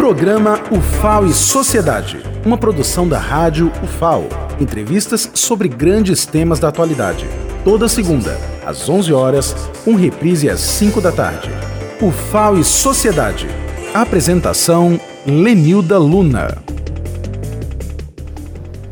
Programa UFAO e Sociedade, uma produção da Rádio UFAO. Entrevistas sobre grandes temas da atualidade. Toda segunda, às 11 horas, com reprise às 5 da tarde. UFAO e Sociedade. Apresentação Lenilda Luna.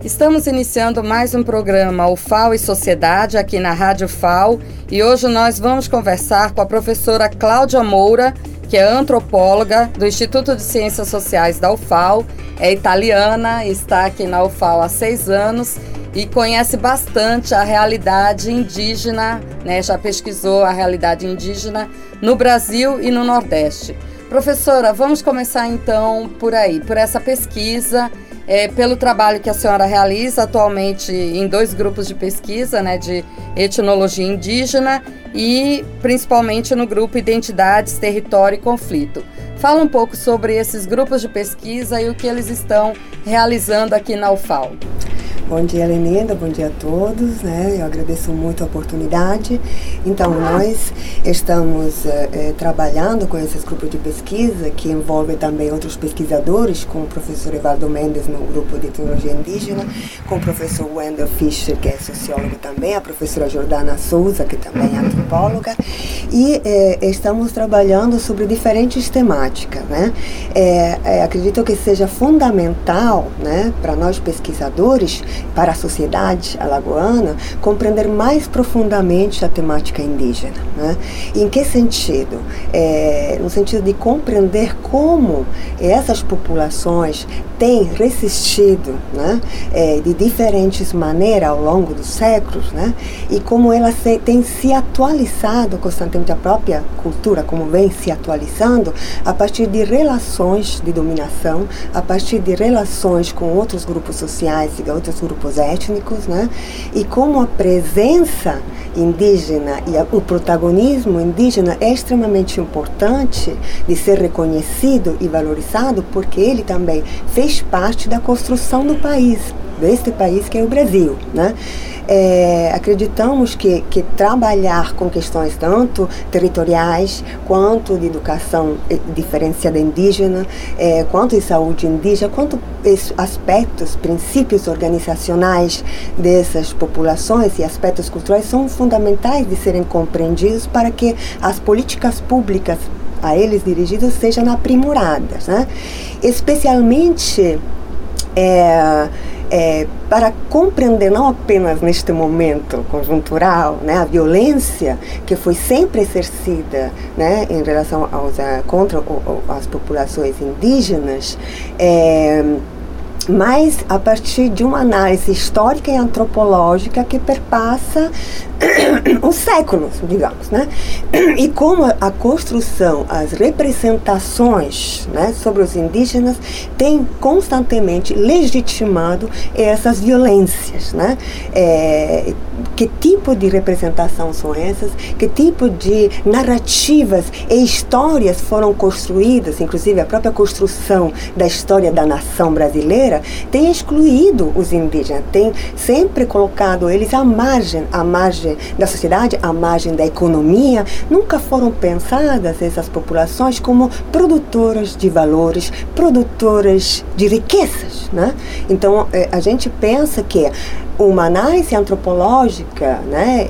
Estamos iniciando mais um programa UFAO e Sociedade aqui na Rádio FAO e hoje nós vamos conversar com a professora Cláudia Moura, que é antropóloga do Instituto de Ciências Sociais da UFAO, é italiana, está aqui na UFAO há seis anos e conhece bastante a realidade indígena, né? já pesquisou a realidade indígena no Brasil e no Nordeste. Professora, vamos começar então por aí, por essa pesquisa, é, pelo trabalho que a senhora realiza atualmente em dois grupos de pesquisa, né, de etnologia indígena e principalmente no grupo Identidades, Território e Conflito. Fala um pouco sobre esses grupos de pesquisa e o que eles estão realizando aqui na UFAL. Bom dia, Lenida, bom dia a todos. Né? Eu agradeço muito a oportunidade. Então, nós estamos é, trabalhando com esses grupos de pesquisa, que envolve também outros pesquisadores, como o professor Evaldo Mendes no grupo de Tecnologia Indígena, com o professor Wendell Fischer, que é sociólogo também, a professora Jordana Souza, que também é antropóloga, e é, estamos trabalhando sobre diferentes temáticas. Né? Acredito que seja fundamental né, para nós pesquisadores para a sociedade alagoana compreender mais profundamente a temática indígena. Né? Em que sentido? É, no sentido de compreender como essas populações têm resistido né? É, de diferentes maneiras ao longo dos séculos né? e como elas se, têm se atualizado constantemente, a própria cultura, como vem se atualizando, a partir de relações de dominação, a partir de relações com outros grupos sociais e outros grupos étnicos, né? E como a presença indígena e o protagonismo indígena é extremamente importante de ser reconhecido e valorizado, porque ele também fez parte da construção do país, deste país que é o Brasil, né? É, acreditamos que, que trabalhar com questões tanto territoriais quanto de educação eh, diferenciada indígena, é, quanto de saúde indígena, quanto aspectos, princípios organizacionais dessas populações e aspectos culturais são fundamentais de serem compreendidos para que as políticas públicas a eles dirigidas sejam aprimoradas, né? especialmente é, é, para compreender não apenas neste momento conjuntural né, a violência que foi sempre exercida né, em relação aos, contra as populações indígenas, é, mas a partir de uma análise histórica e antropológica que perpassa os séculos, digamos, né? E como a construção, as representações né, sobre os indígenas tem constantemente legitimado essas violências, né? É, que tipo de representação são essas? Que tipo de narrativas e histórias foram construídas? Inclusive a própria construção da história da nação brasileira tem excluído os indígenas, tem sempre colocado eles à margem, à margem da sociedade, à margem da economia, nunca foram pensadas essas populações como produtoras de valores, produtoras de riquezas. Né? Então, eh, a gente pensa que uma análise antropológica, né,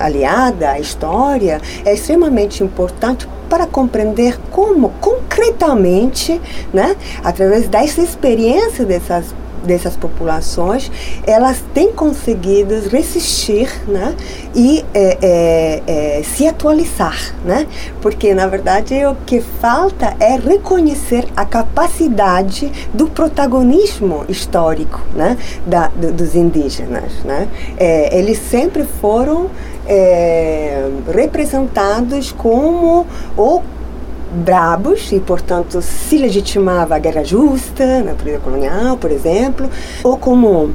aliada à história, é extremamente importante para compreender como concretamente, né, através dessa experiência dessas dessas populações, elas têm conseguido resistir né, e é, é, é, se atualizar. Né? Porque, na verdade, o que falta é reconhecer a capacidade do protagonismo histórico né, da, do, dos indígenas. Né? É, eles sempre foram é, representados como o brabos e, portanto, se legitimava a guerra justa na período colonial, por exemplo, ou como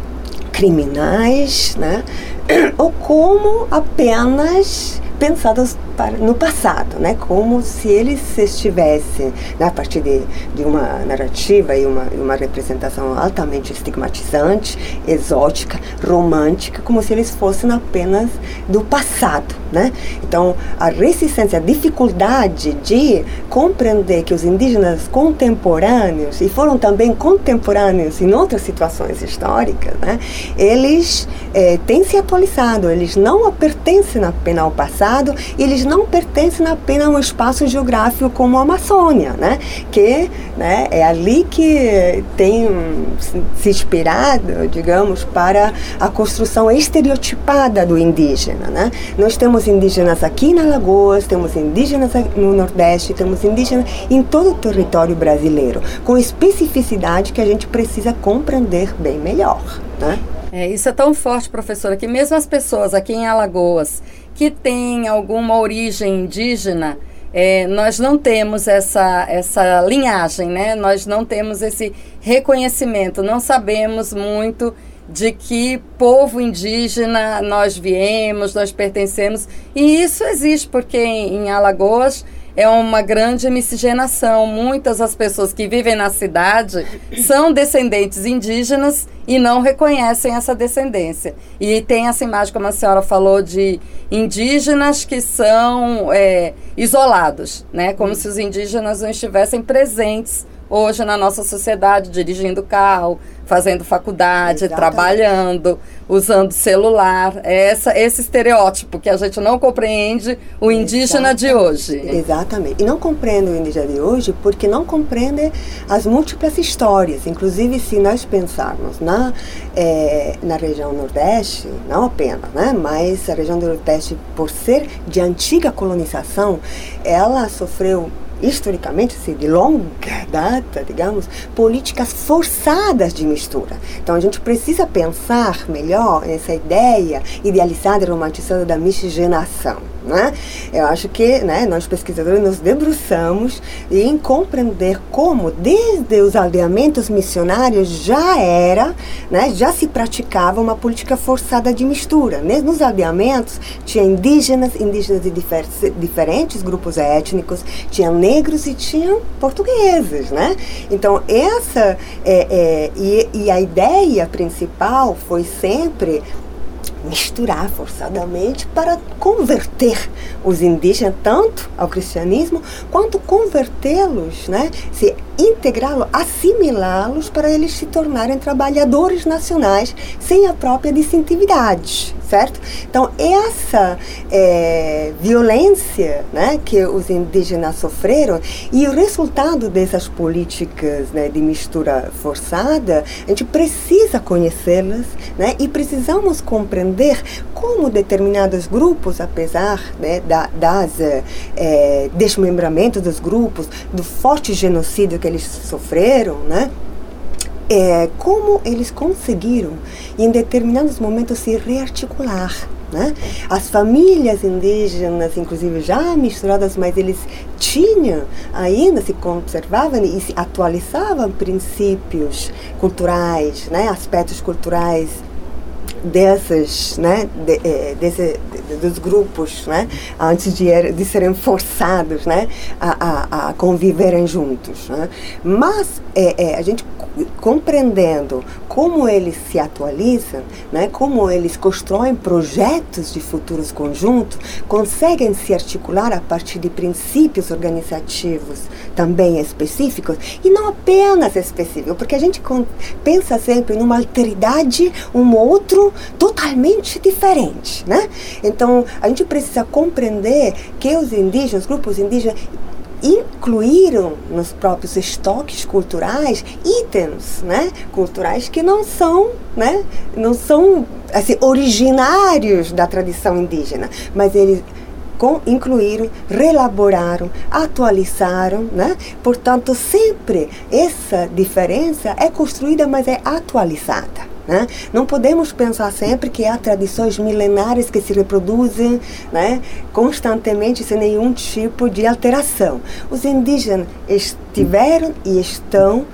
criminais, né? ou como apenas pensados para, no passado, né? Como se eles estivessem, né, a partir de, de uma narrativa e uma, uma representação altamente estigmatizante, exótica, romântica, como se eles fossem apenas do passado, né? Então, a resistência, a dificuldade de compreender que os indígenas contemporâneos, e foram também contemporâneos em outras situações históricas, né? Eles eh, têm se atualizado, eles não pertencem apenas ao passado, eles não pertencem apenas a um espaço geográfico como a Amazônia, né? Que né, é ali que tem se inspirado, digamos, para a construção estereotipada do indígena, né? Nós temos indígenas aqui na Lagoas, temos indígenas no Nordeste, temos indígenas em todo o território brasileiro, com especificidade que a gente precisa compreender bem melhor, né? É, isso é tão forte, professora, que mesmo as pessoas aqui em Alagoas que têm alguma origem indígena, é, nós não temos essa, essa linhagem, né? Nós não temos esse reconhecimento, não sabemos muito de que povo indígena nós viemos, nós pertencemos. E isso existe porque em, em Alagoas é uma grande miscigenação. Muitas das pessoas que vivem na cidade são descendentes indígenas e não reconhecem essa descendência. E tem essa imagem, como a senhora falou, de indígenas que são é, isolados, né? como se os indígenas não estivessem presentes hoje na nossa sociedade, dirigindo carro, fazendo faculdade, Exatamente. trabalhando, usando celular. É essa, esse estereótipo que a gente não compreende o indígena Exatamente. de hoje. Exatamente. E não compreende o indígena de hoje porque não compreende as múltiplas histórias. Inclusive, se nós pensarmos na, é, na região Nordeste, não apenas, né, mas a região do Nordeste, por ser de antiga colonização, ela sofreu historicamente, assim, de longa data, digamos, políticas forçadas de mistura. Então a gente precisa pensar melhor nessa ideia idealizada e romantizada da miscigenação. Né? Eu acho que né, nós pesquisadores nos debruçamos em compreender como, desde os aldeamentos missionários, já era, né, já se praticava uma política forçada de mistura. Nos aldeamentos tinha indígenas, indígenas de difer diferentes grupos étnicos, tinha negros e tinham portugueses. Né? Então, essa é, é, e, e a ideia principal foi sempre misturar forçadamente para converter os indígenas tanto ao cristianismo quanto convertê-los, né, se integrá-los, assimilá-los para eles se tornarem trabalhadores nacionais sem a própria distintividade certo? Então, essa é, violência né, que os indígenas sofreram e o resultado dessas políticas né, de mistura forçada, a gente precisa conhecê-las né, e precisamos compreender como determinados grupos, apesar né, da, das é, desmembramentos dos grupos, do forte genocídio que eles sofreram, né, é, como eles conseguiram, em determinados momentos, se rearticular. Né? As famílias indígenas, inclusive já misturadas, mas eles tinham ainda, se conservavam e se atualizavam princípios culturais, né? aspectos culturais dessas, né, de, é, desse, de, dos grupos, né, antes de, de serem forçados, né, a, a, a conviverem juntos, né. Mas é, é, a gente compreendendo como eles se atualizam, né, como eles constroem projetos de futuros conjuntos, conseguem se articular a partir de princípios organizativos também específicos e não apenas específicos, porque a gente pensa sempre numa alteridade, um outro totalmente diferente, né? Então a gente precisa compreender que os indígenas, os grupos indígenas incluíram nos próprios estoques culturais itens, né, culturais que não são, né, não são assim originários da tradição indígena, mas eles com, incluíram, relaboraram, atualizaram, né? Portanto, sempre essa diferença é construída, mas é atualizada. Né? Não podemos pensar sempre que há tradições milenares que se reproduzem né, constantemente sem nenhum tipo de alteração. Os indígenas estiveram e estão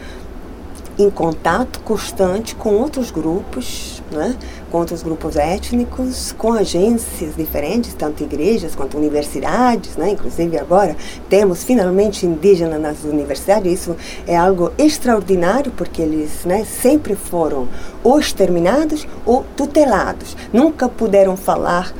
em contato constante com outros grupos né, contra os grupos étnicos, com agências diferentes, tanto igrejas quanto universidades, né, inclusive agora temos finalmente indígenas nas universidades, isso é algo extraordinário porque eles né, sempre foram ou exterminados ou tutelados, nunca puderam falar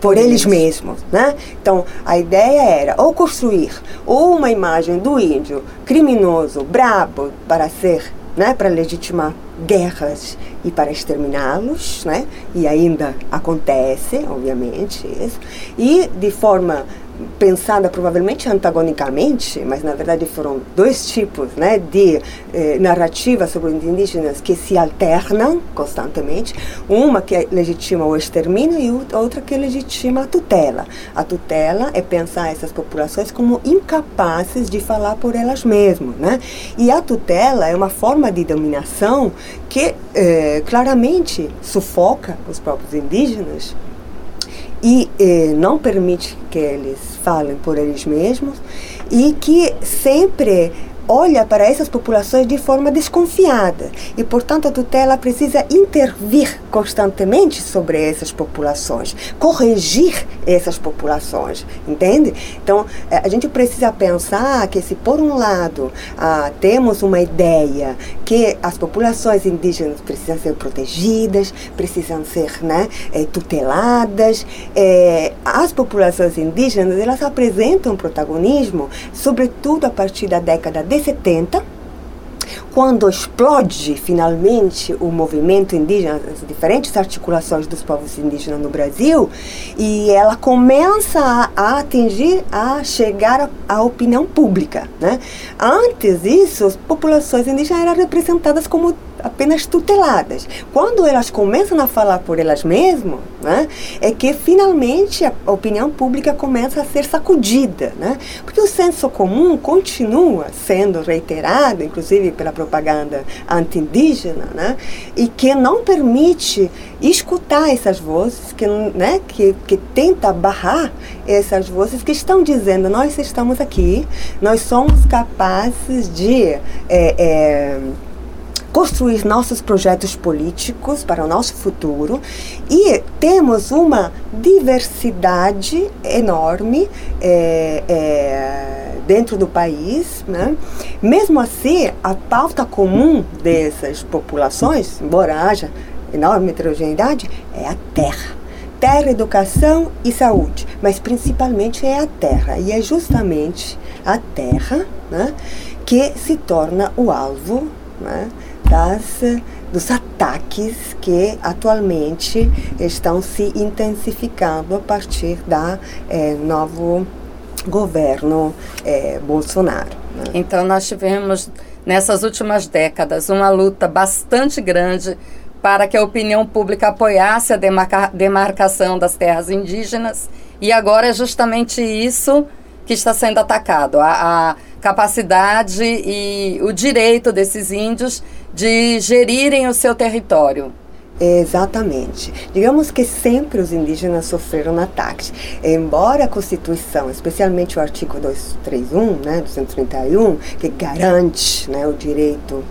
por eles mesmos, né? Então, a ideia era ou construir ou uma imagem do índio criminoso, brabo, para ser, né, para legitimar guerras e para exterminá-los, né? E ainda acontece, obviamente, isso. E de forma pensada provavelmente antagonicamente, mas na verdade foram dois tipos né, de eh, narrativa sobre indígenas que se alternam constantemente. Uma que legitima o extermínio e outra que legitima a tutela. A tutela é pensar essas populações como incapazes de falar por elas mesmas. Né? E a tutela é uma forma de dominação que eh, claramente sufoca os próprios indígenas não permite que eles falem por eles mesmos e que sempre olha para essas populações de forma desconfiada e, portanto, a tutela precisa intervir constantemente sobre essas populações, corrigir essas populações, entende? Então, eh, a gente precisa pensar que se por um lado ah, temos uma ideia que as populações indígenas precisam ser protegidas, precisam ser né, eh, tuteladas, eh, as populações indígenas elas apresentam protagonismo, sobretudo a partir da década de 70, quando explode finalmente o movimento indígena, as diferentes articulações dos povos indígenas no Brasil, e ela começa a, atingir, a chegar à opinião pública. Né? Antes disso, as populações indígenas eram representadas como apenas tuteladas. Quando elas começam a falar por elas mesmas, né, é que finalmente a opinião pública começa a ser sacudida, né? Porque o senso comum continua sendo reiterado, inclusive pela propaganda anti-indígena, né? E que não permite escutar essas vozes, que, né, que, que tenta barrar essas vozes que estão dizendo nós estamos aqui, nós somos capazes de é, é, construir nossos projetos políticos para o nosso futuro e temos uma diversidade enorme é, é, dentro do país. Né? Mesmo assim, a pauta comum dessas populações, embora haja enorme heterogeneidade, é a terra terra, educação e saúde, mas principalmente é a terra. E é justamente a terra né, que se torna o alvo né, das, dos ataques que atualmente estão se intensificando a partir da é, novo governo é, Bolsonaro. Né? Então nós tivemos nessas últimas décadas uma luta bastante grande para que a opinião pública apoiasse a demarca demarcação das terras indígenas e agora é justamente isso que está sendo atacado, a, a capacidade e o direito desses índios de gerirem o seu território. Exatamente. Digamos que sempre os indígenas sofreram ataques. Embora a Constituição, especialmente o artigo 231, né, 231, que garante né, o direito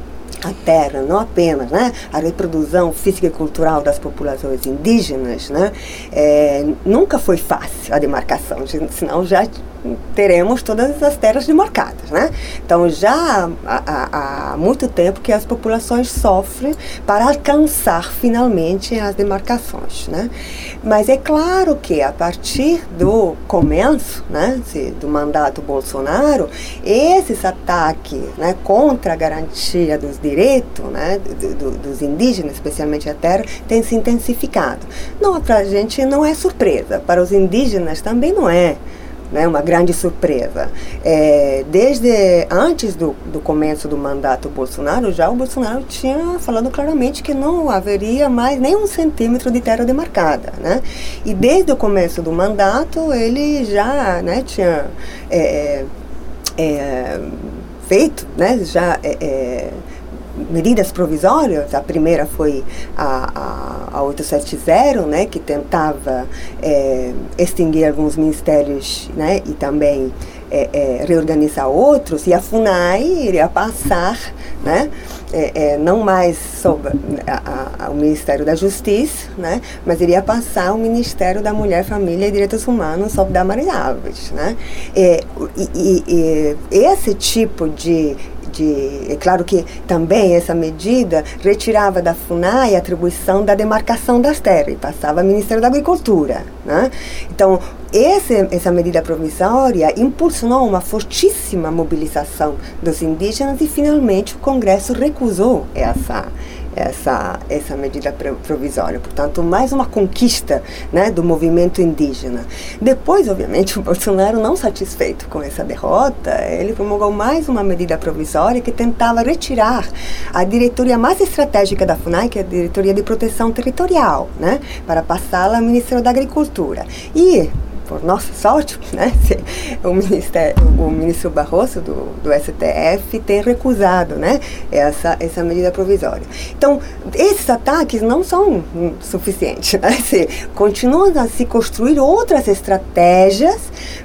à terra, não apenas né, a reprodução física e cultural das populações indígenas, né, é, nunca foi fácil a demarcação, senão já teremos todas as terras demarcadas, né? Então já há, há, muito tempo que as populações sofrem para alcançar finalmente as demarcações, né? Mas é claro que a partir do começo, né, do mandato Bolsonaro, esses ataques, né, contra a garantia dos direitos, né, do, do, dos indígenas, especialmente a terra, têm se intensificado. Não para a gente não é surpresa, para os indígenas também não é né, uma grande surpresa. É, desde antes do, do começo do mandato Bolsonaro, já o Bolsonaro tinha falado claramente que não haveria mais nem um centímetro de terra demarcada. Né? E desde o começo do mandato, ele já né, tinha é, é, feito, né, já é, é, medidas provisórias. A primeira foi a, a, a 870, né, que tentava é, extinguir alguns ministérios né, e também é, é, reorganizar outros e a FUNAI iria passar, né? É, é, não mais sob a, a, o Ministério da Justiça, né, mas iria passar o Ministério da Mulher, Família e Direitos Humanos sob Damares Alves. Né. É, e, e, e esse tipo de, de, é claro que também essa medida retirava da FUNAI a atribuição da demarcação das terras e passava ao Ministério da Agricultura. Né? Então, esse, essa medida provisória impulsionou uma fortíssima mobilização dos indígenas e finalmente o Congresso recusou essa essa, essa medida provisória. Portanto, mais uma conquista né, do movimento indígena. Depois, obviamente, o Bolsonaro, não satisfeito com essa derrota, ele promulgou mais uma medida provisória que tentava retirar a diretoria mais estratégica da FUNAI, que é a Diretoria de Proteção Territorial, né, para passá-la ao Ministério da Agricultura. E por nossa sorte, né, o, o ministro Barroso do, do STF tem recusado né, essa, essa medida provisória. Então, esses ataques não são suficientes. Né, se, continuam a se construir outras estratégias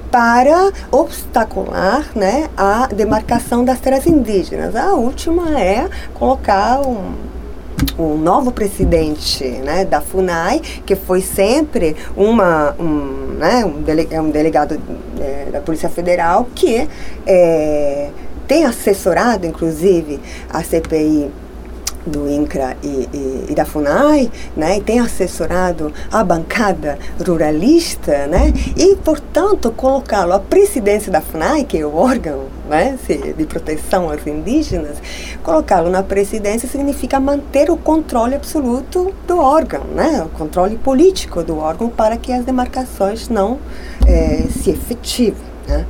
para obstacular né, a demarcação das terras indígenas. A última é colocar um o novo presidente né, da FUNAI, que foi sempre uma, um, né, um, dele, é um delegado é, da Polícia Federal, que é, tem assessorado, inclusive, a CPI do INCRA e, e, e, da FUNAI, né, e tem assessorado a bancada ruralista, né, e, portanto, colocá-lo à presidência da FUNAI, que é o órgão né, de proteção aos indígenas, colocá-lo na presidência significa manter o controle absoluto do órgão, né, o controle político do órgão para que as demarcações não é, se efetivem. Né.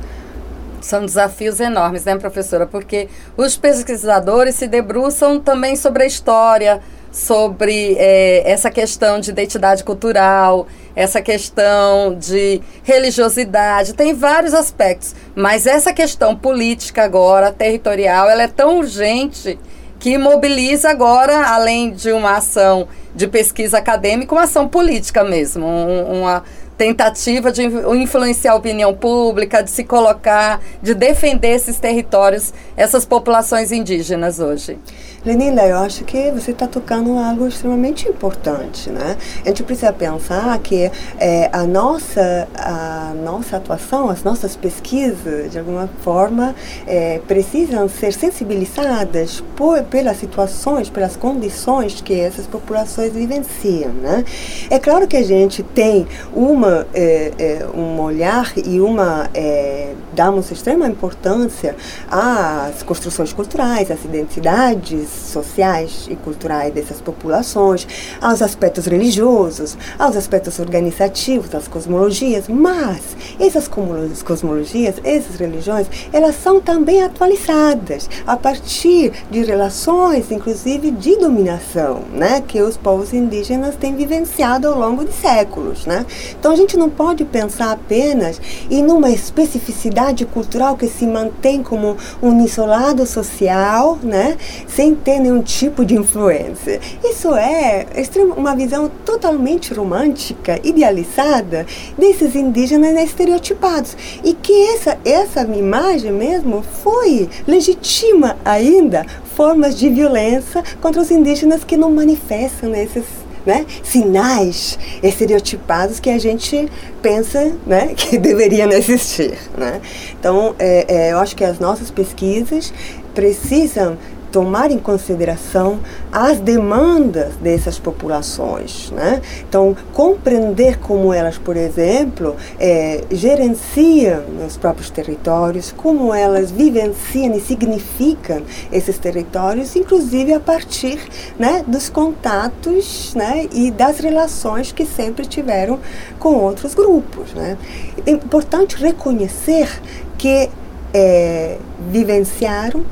São desafios enormes, né, professora? Porque os pesquisadores se debruçam também sobre a história, sobre é, essa questão de identidade cultural, essa questão de religiosidade, tem vários aspectos. Mas essa questão política agora, territorial, ela é tão urgente que mobiliza agora, além de uma ação de pesquisa acadêmica, uma ação política mesmo, um, uma tentativa de influenciar a opinião pública, de se colocar, de defender esses territórios, essas populações indígenas hoje. Lenila, eu acho que você está tocando algo extremamente importante, né? A gente precisa pensar que é, a nossa a nossa atuação, as nossas pesquisas, de alguma forma, é, precisam ser sensibilizadas por, pelas situações, pelas condições que essas populações vivenciam, né? É claro que a gente tem uma é, é um olhar e uma é, damos extrema importância às construções culturais, às identidades sociais e culturais dessas populações, aos aspectos religiosos, aos aspectos organizativos, às cosmologias, mas essas cosmologias, essas religiões, elas são também atualizadas a partir de relações, inclusive de dominação, né, que os povos indígenas têm vivenciado ao longo de séculos, né? Então a gente não pode pensar apenas em uma especificidade cultural que se mantém como um isolado social, né, sem ter nenhum tipo de influência. Isso é uma visão totalmente romântica, idealizada desses indígenas estereotipados. E que essa, essa imagem mesmo foi legitima ainda formas de violência contra os indígenas que não manifestam esses né, sinais estereotipados que a gente pensa né, que deveriam existir. Né? Então, é, é, eu acho que as nossas pesquisas precisam tomar em consideração as demandas dessas populações. Né? Então, compreender como elas, por exemplo, é, gerenciam os próprios territórios, como elas vivenciam e significam esses territórios, inclusive a partir né, dos contatos né, e das relações que sempre tiveram com outros grupos. Né? É importante reconhecer que é, vivenciaram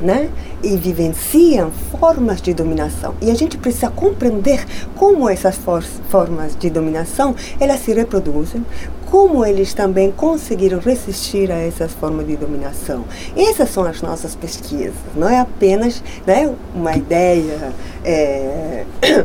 né? E vivenciam formas de dominação. E a gente precisa compreender como essas for formas de dominação elas se reproduzem, como eles também conseguiram resistir a essas formas de dominação. Essas são as nossas pesquisas, não é apenas né, uma ideia é,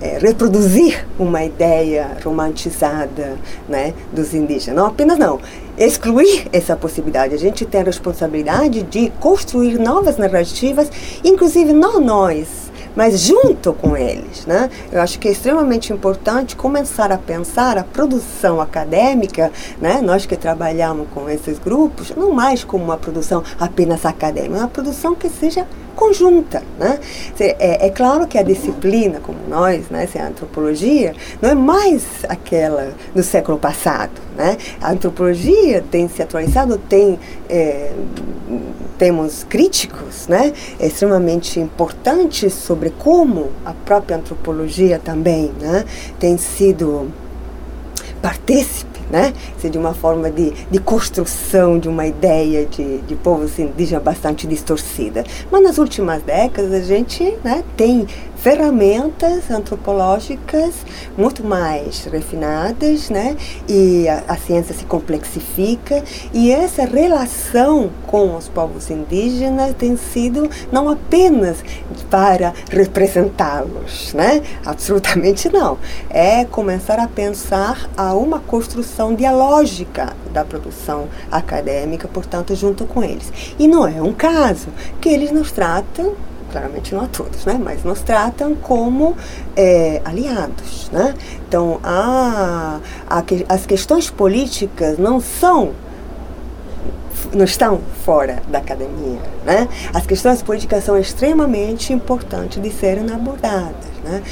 é, reproduzir uma ideia romantizada né, dos indígenas. Não apenas não, excluir essa possibilidade. A gente tem a responsabilidade de construir novas narrativas, inclusive não nós, mas junto com eles. Né? Eu acho que é extremamente importante começar a pensar a produção acadêmica, né? nós que trabalhamos com esses grupos, não mais como uma produção apenas acadêmica, uma produção que seja conjunta. Né? É, é, claro que a disciplina, como nós, né, a antropologia, não é mais aquela do século passado. Né? A antropologia tem se atualizado, tem, é, temos críticos né, extremamente importantes sobre como a própria antropologia também né, tem sido partícipe né? Ser de uma forma de, de construção de uma ideia de, de povos indígenas bastante distorcida. Mas nas últimas décadas a gente né, tem ferramentas antropológicas muito mais refinadas, né? E a, a, ciência se complexifica e essa relação com os povos indígenas tem sido não apenas para representá-los, né? Absolutamente não. É começar a pensar a uma construção dialógica da produção acadêmica, portanto, junto com eles. E não é um caso que eles nos tratam claramente não a todos, né? mas nos tratam como é, aliados. Né? Então, a, a, as questões políticas não são não estão fora da academia. Né? As questões políticas são extremamente importantes de serem abordadas. Né?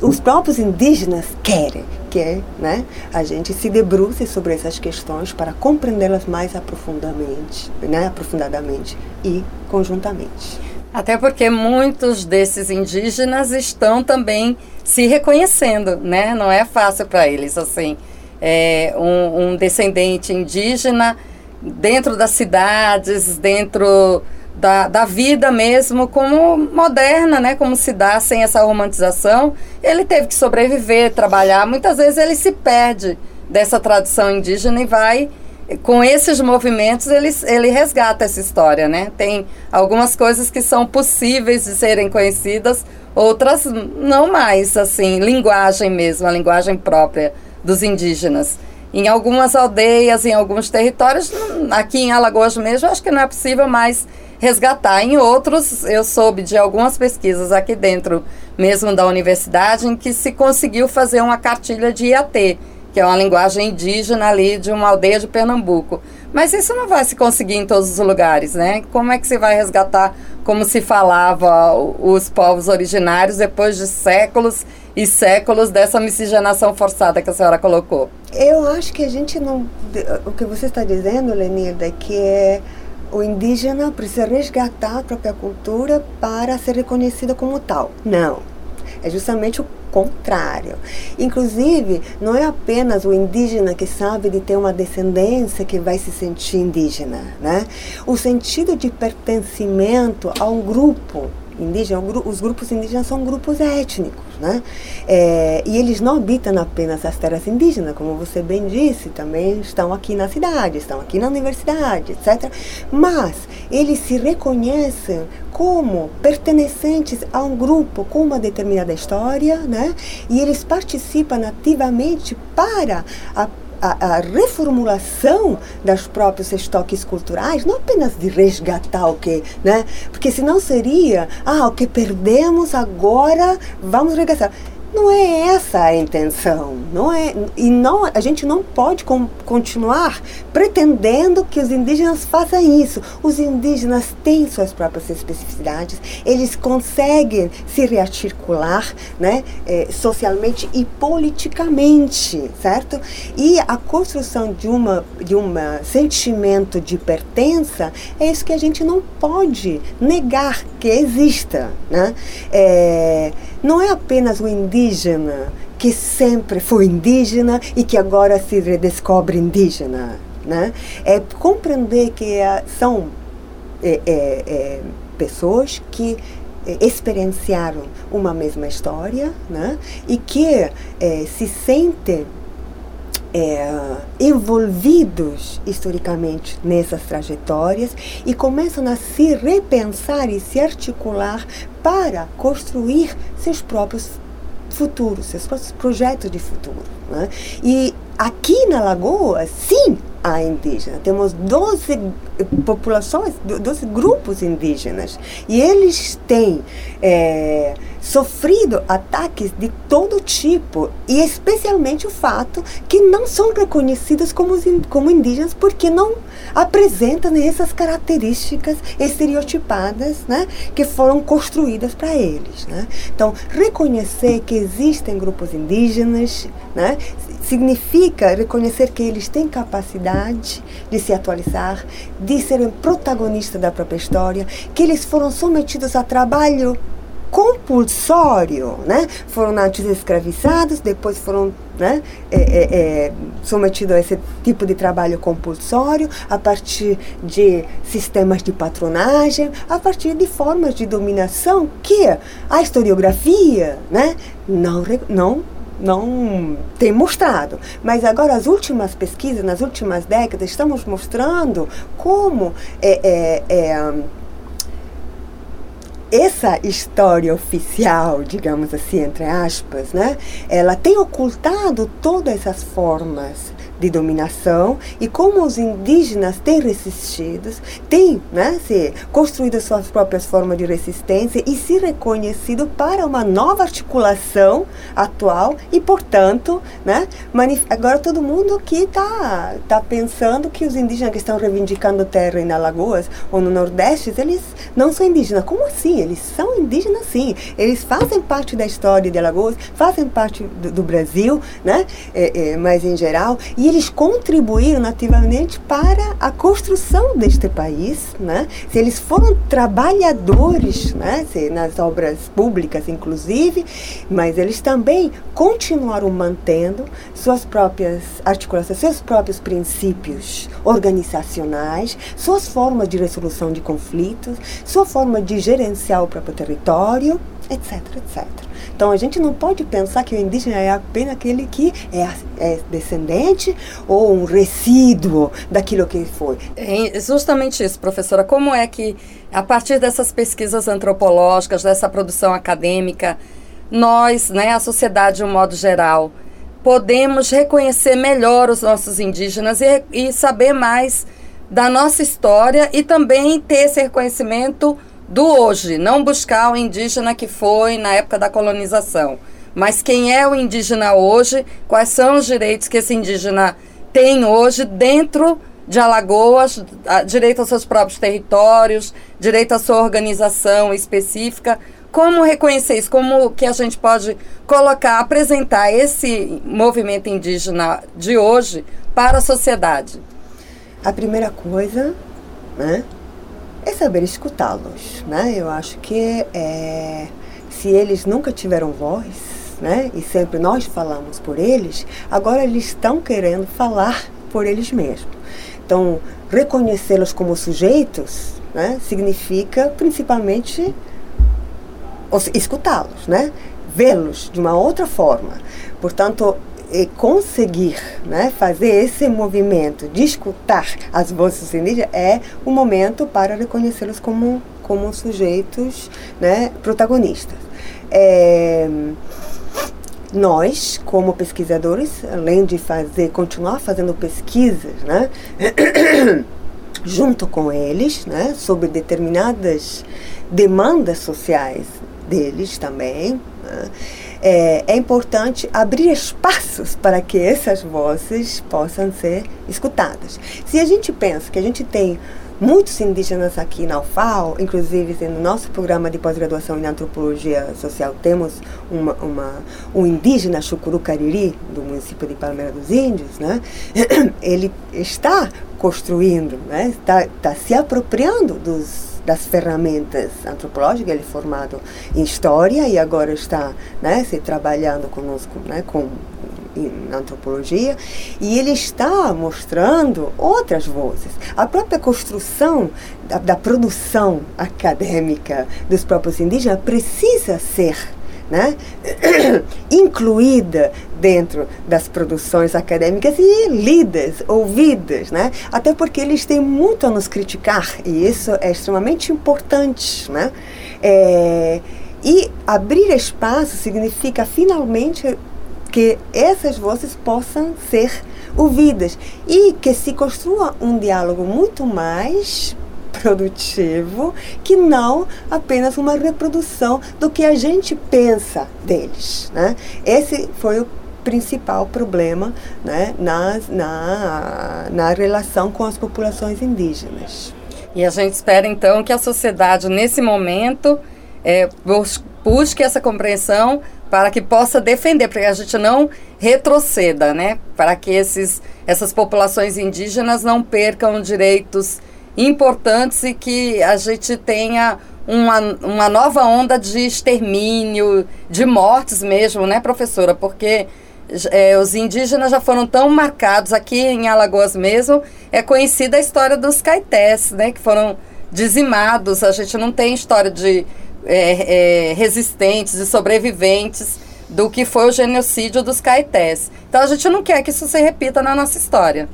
Os próprios indígenas querem que né, a gente se debruce sobre essas questões para compreendê-las mais aprofundadamente, né, aprofundadamente e conjuntamente. Até porque muitos desses indígenas estão também se reconhecendo, né? Não é fácil para eles, assim. É, um, um, descendente indígena dentro das cidades, dentro da, da vida mesmo, como moderna, né? Como se dá sem essa romantização. Ele teve que sobreviver, trabalhar. Muitas vezes ele se perde dessa tradição indígena e vai com esses movimentos ele, ele resgata essa história, né? Tem algumas coisas que são possíveis de serem conhecidas, outras não mais, assim, linguagem mesmo, a linguagem própria dos indígenas. Em algumas aldeias, em alguns territórios, aqui em Alagoas mesmo, acho que não é possível mais resgatar. Em outros, eu soube de algumas pesquisas aqui dentro mesmo da universidade em que se conseguiu fazer uma cartilha de IAT, que é uma linguagem indígena ali de uma aldeia de Pernambuco. Mas isso não vai se conseguir em todos os lugares, né? Como é que se vai resgatar como se falava os povos originários depois de séculos e séculos dessa miscigenação forçada que a senhora colocou? Eu acho que a gente não. O que você está dizendo, Lenilda, que é o indígena precisa resgatar a própria cultura para ser reconhecida como tal. Não. É justamente o contrário. Inclusive, não é apenas o indígena que sabe de ter uma descendência que vai se sentir indígena, né? O sentido de pertencimento a um grupo indígena, os grupos indígenas são grupos étnicos, né? É, e eles não habitam apenas as terras indígenas, como você bem disse, também estão aqui na cidade, estão aqui na universidade, etc. Mas eles se reconhecem como pertencentes a um grupo com uma determinada história, né? E eles participam ativamente para a a, a, reformulação dos próprios estoques culturais, não apenas de resgatar o que, né? Porque senão seria, ah, o que perdemos agora vamos resgatar. Não é essa a intenção, não é e não a gente não pode com, continuar pretendendo que os indígenas façam isso. Os indígenas têm suas próprias especificidades, eles conseguem se rearticular, né, eh, socialmente e politicamente, certo? E a construção de uma de um sentimento de pertença é isso que a gente não pode negar que exista, né? É, não é apenas o indígena que sempre foi indígena e que agora se redescobre indígena. Né? É compreender que é, são é, é, pessoas que experienciaram uma mesma história né? e que se sentem é, envolvidos historicamente nessas trajetórias e começam a se repensar e se articular para construir seus próprios futuro, seus projetos de futuro. Né? E aqui na Lagoa, sim, há indígena. Temos 12 populações, 12 grupos indígenas. E eles têm é, sofrido ataques de todo tipo. E especialmente o fato que não são reconhecidos como, como indígenas porque não apresentam essas características estereotipadas né, que foram construídas para eles. Né? Então, reconhecer que existem grupos indígenas né, significa reconhecer que eles têm capacidade de se atualizar, de serem protagonistas da própria história, que eles foram submetidos a trabalho compulsório, né? Foram antes escravizados, depois foram né, é, é, é, submetidos a esse tipo de trabalho compulsório a partir de sistemas de patronagem, a partir de formas de dominação que a historiografia né, não, não não tem mostrado. Mas agora as últimas pesquisas, nas últimas décadas, estamos mostrando como é, é, é, essa história oficial, digamos assim, entre aspas, né, ela tem ocultado todas essas formas de dominação e como os indígenas têm resistido, têm né, se construído suas próprias formas de resistência e se reconhecido para uma nova articulação atual e, portanto, né, agora todo mundo que está tá pensando que os indígenas que estão reivindicando terra em Alagoas ou no Nordeste, eles não são indígenas. Como assim? Eles são indígenas sim. Eles fazem parte da história de Alagoas, fazem parte do, do Brasil, né, é, é, mas em geral, e eles contribuíram ativamente para a construção deste país, né? Se eles foram trabalhadores, né? Se, nas obras públicas, inclusive, mas eles também continuaram mantendo suas próprias articulações, seus próprios princípios organizacionais, suas formas de resolução de conflitos, sua forma de gerenciar o próprio território, etc, etc. Então a gente não pode pensar que o indígena é apenas aquele que é, é descendente ou um resíduo daquilo que foi. É justamente isso, professora. Como é que, a partir dessas pesquisas antropológicas, dessa produção acadêmica, nós, né, a sociedade de um modo geral, podemos reconhecer melhor os nossos indígenas e, e saber mais da nossa história e também ter esse reconhecimento do hoje, não buscar o indígena que foi na época da colonização, mas quem é o indígena hoje, quais são os direitos que esse indígena tem hoje dentro de Alagoas, direito aos seus próprios territórios, direito à sua organização específica. Como reconhecer isso? Como que a gente pode colocar, apresentar esse movimento indígena de hoje para a sociedade? A primeira coisa, né, é saber escutá-los, né? Eu acho que é, se eles nunca tiveram voz, né? E sempre nós falamos por eles, agora eles estão querendo falar por eles mesmos. Então, reconhecê-los como sujeitos, né? Significa principalmente escutá-los, né? Vê-los de uma outra forma. Portanto, conseguir né, fazer esse movimento de escutar as vozes indígenas é o momento para reconhecê-los como, como sujeitos né, protagonistas. É, nós, como pesquisadores, além de fazer, continuar fazendo pesquisas, né, junto com eles, né, sobre determinadas demandas sociais deles também, né, é, é importante abrir espaços para que essas vozes possam ser escutadas. Se a gente pensa que a gente tem muitos indígenas aqui na UFAO, inclusive no nosso programa de pós-graduação em antropologia social temos uma, uma, um indígena Chucuru Cariri, do município de Palmeira dos Índios, né? ele está construindo, né? está, está se apropriando dos das ferramentas antropológicas, ele é formado em História e agora está né, se trabalhando conosco né, com antropologia, e ele está mostrando outras vozes. A própria construção da, da produção acadêmica dos próprios indígenas precisa ser né, incluída dentro das produções acadêmicas e lidas, ouvidas, né? Até porque eles têm muito a nos criticar e isso é extremamente importante, né? É, E abrir espaço significa finalmente que essas vozes possam ser ouvidas e que se construa um diálogo muito mais produtivo que não apenas uma reprodução do que a gente pensa deles. Né? Esse foi o principal problema né, na, na, na relação com as populações indígenas. E a gente espera então que a sociedade, nesse momento, é, busque essa compreensão para que possa defender, para que a gente não retroceda, né? Para que esses, essas populações indígenas não percam direitos importantes e que a gente tenha uma, uma nova onda de extermínio, de mortes mesmo, né, professora? Porque é, os indígenas já foram tão marcados aqui em Alagoas mesmo, é conhecida a história dos caetés, né, que foram dizimados. A gente não tem história de é, é, resistentes e sobreviventes do que foi o genocídio dos caetés. Então a gente não quer que isso se repita na nossa história.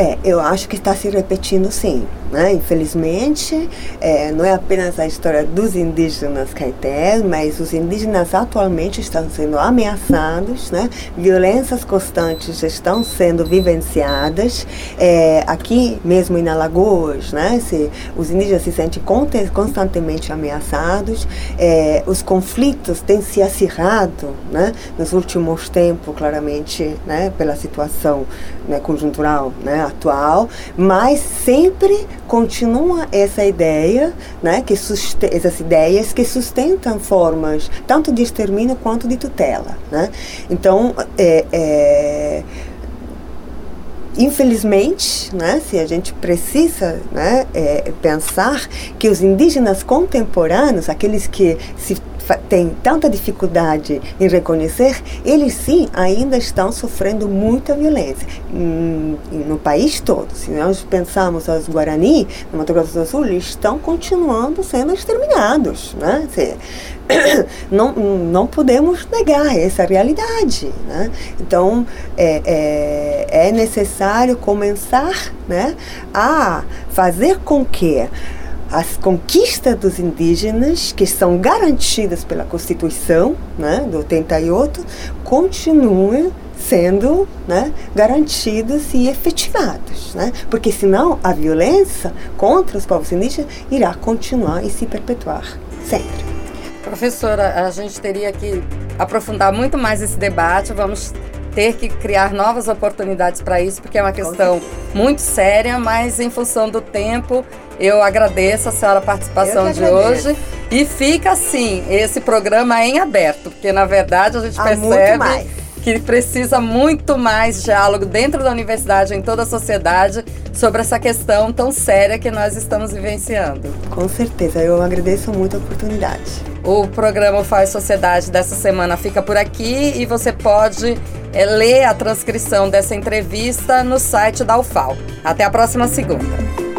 É, eu acho que está se repetindo sim. Né? Infelizmente, é, não é apenas a história dos indígenas caetés, mas os indígenas atualmente estão sendo ameaçados, né? violências constantes estão sendo vivenciadas. É, aqui mesmo em Alagoas, né? se, os indígenas se sentem constantemente ameaçados, é, os conflitos têm se acirrado né? nos últimos tempos, claramente, né? pela situação né? conjuntural né? Atual, mas sempre continua essa ideia, né, que essas ideias que sustentam formas tanto de extermínio quanto de tutela, né? Então, é, é infelizmente, né, se a gente precisa né, é, pensar que os indígenas contemporâneos, aqueles que se têm tanta dificuldade em reconhecer, eles sim ainda estão sofrendo muita violência hum, no país todo. Se nós pensarmos os Guarani, no Mato Grosso do Sul, eles estão continuando sendo exterminados. Né? Se, não, não podemos negar essa realidade. Né? Então, é, é, é necessário começar né, a fazer com que as conquistas dos indígenas, que são garantidas pela Constituição né, do 88, continuem sendo né, garantidos e efetivados. Né? Porque senão a violência contra os povos indígenas irá continuar e se perpetuar sempre. Professora, a gente teria que aprofundar muito mais esse debate. Vamos ter que criar novas oportunidades para isso, porque é uma questão muito séria, mas em função do tempo, eu agradeço a senhora a participação de hoje. E fica assim, esse programa em aberto, porque na verdade a gente Há percebe que precisa muito mais diálogo dentro da universidade, em toda a sociedade, sobre essa questão tão séria que nós estamos vivenciando. Com certeza, eu agradeço muito a oportunidade. O programa Faz Sociedade dessa semana fica por aqui e você pode é, ler a transcrição dessa entrevista no site da UFAL. Até a próxima segunda.